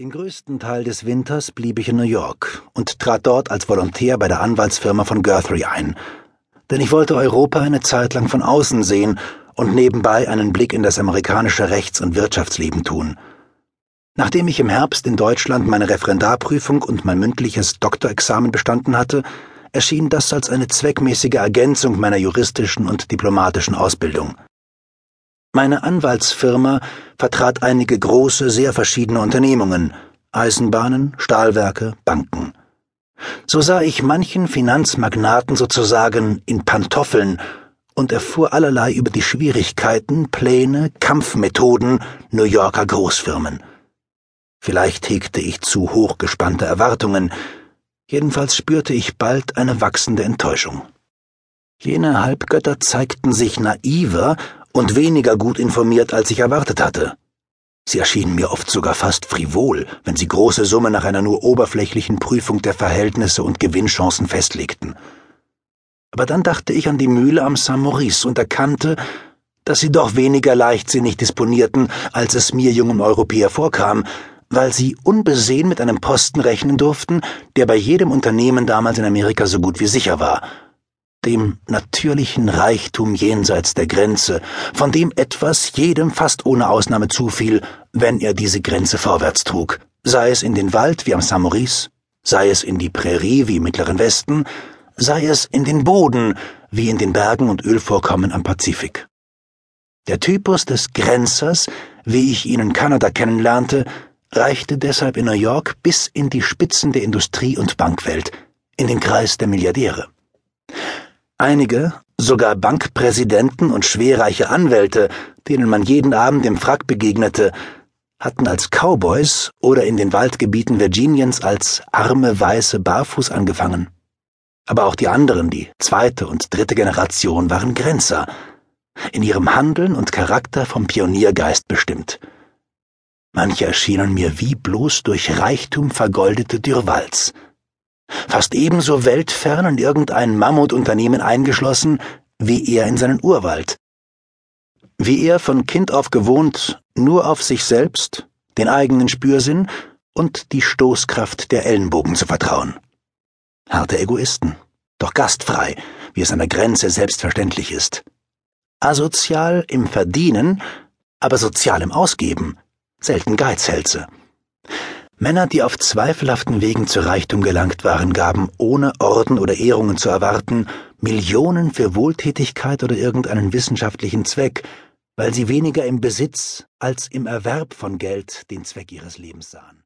Den größten Teil des Winters blieb ich in New York und trat dort als Volontär bei der Anwaltsfirma von Guthrie ein. Denn ich wollte Europa eine Zeit lang von außen sehen und nebenbei einen Blick in das amerikanische Rechts- und Wirtschaftsleben tun. Nachdem ich im Herbst in Deutschland meine Referendarprüfung und mein mündliches Doktorexamen bestanden hatte, erschien das als eine zweckmäßige Ergänzung meiner juristischen und diplomatischen Ausbildung. Meine Anwaltsfirma vertrat einige große, sehr verschiedene Unternehmungen, Eisenbahnen, Stahlwerke, Banken. So sah ich manchen Finanzmagnaten sozusagen in Pantoffeln und erfuhr allerlei über die Schwierigkeiten, Pläne, Kampfmethoden New Yorker Großfirmen. Vielleicht hegte ich zu hochgespannte Erwartungen, jedenfalls spürte ich bald eine wachsende Enttäuschung. Jene Halbgötter zeigten sich naiver und weniger gut informiert, als ich erwartet hatte. Sie erschienen mir oft sogar fast frivol, wenn sie große Summen nach einer nur oberflächlichen Prüfung der Verhältnisse und Gewinnchancen festlegten. Aber dann dachte ich an die Mühle am Saint-Maurice und erkannte, dass sie doch weniger leichtsinnig disponierten, als es mir jungem Europäer vorkam, weil sie unbesehen mit einem Posten rechnen durften, der bei jedem Unternehmen damals in Amerika so gut wie sicher war – dem natürlichen Reichtum jenseits der Grenze, von dem etwas jedem fast ohne Ausnahme zufiel, wenn er diese Grenze vorwärts trug, sei es in den Wald wie am Saint-Maurice, sei es in die Prärie wie im Mittleren Westen, sei es in den Boden wie in den Bergen und Ölvorkommen am Pazifik. Der Typus des Grenzers, wie ich ihn in Kanada kennenlernte, reichte deshalb in New York bis in die Spitzen der Industrie- und Bankwelt, in den Kreis der Milliardäre. Einige, sogar Bankpräsidenten und schwerreiche Anwälte, denen man jeden Abend im Frack begegnete, hatten als Cowboys oder in den Waldgebieten Virginiens als arme Weiße barfuß angefangen. Aber auch die anderen, die zweite und dritte Generation, waren Grenzer, in ihrem Handeln und Charakter vom Pioniergeist bestimmt. Manche erschienen mir wie bloß durch Reichtum vergoldete Dürrwalds – fast ebenso weltfern in irgendein Mammutunternehmen eingeschlossen wie er in seinen Urwald. Wie er von Kind auf gewohnt, nur auf sich selbst, den eigenen Spürsinn und die Stoßkraft der Ellenbogen zu vertrauen. Harte Egoisten, doch gastfrei, wie es an der Grenze selbstverständlich ist. Asozial im Verdienen, aber sozial im Ausgeben, selten Geizhälse. Männer, die auf zweifelhaften Wegen zu Reichtum gelangt waren, gaben, ohne Orden oder Ehrungen zu erwarten, Millionen für Wohltätigkeit oder irgendeinen wissenschaftlichen Zweck, weil sie weniger im Besitz als im Erwerb von Geld den Zweck ihres Lebens sahen.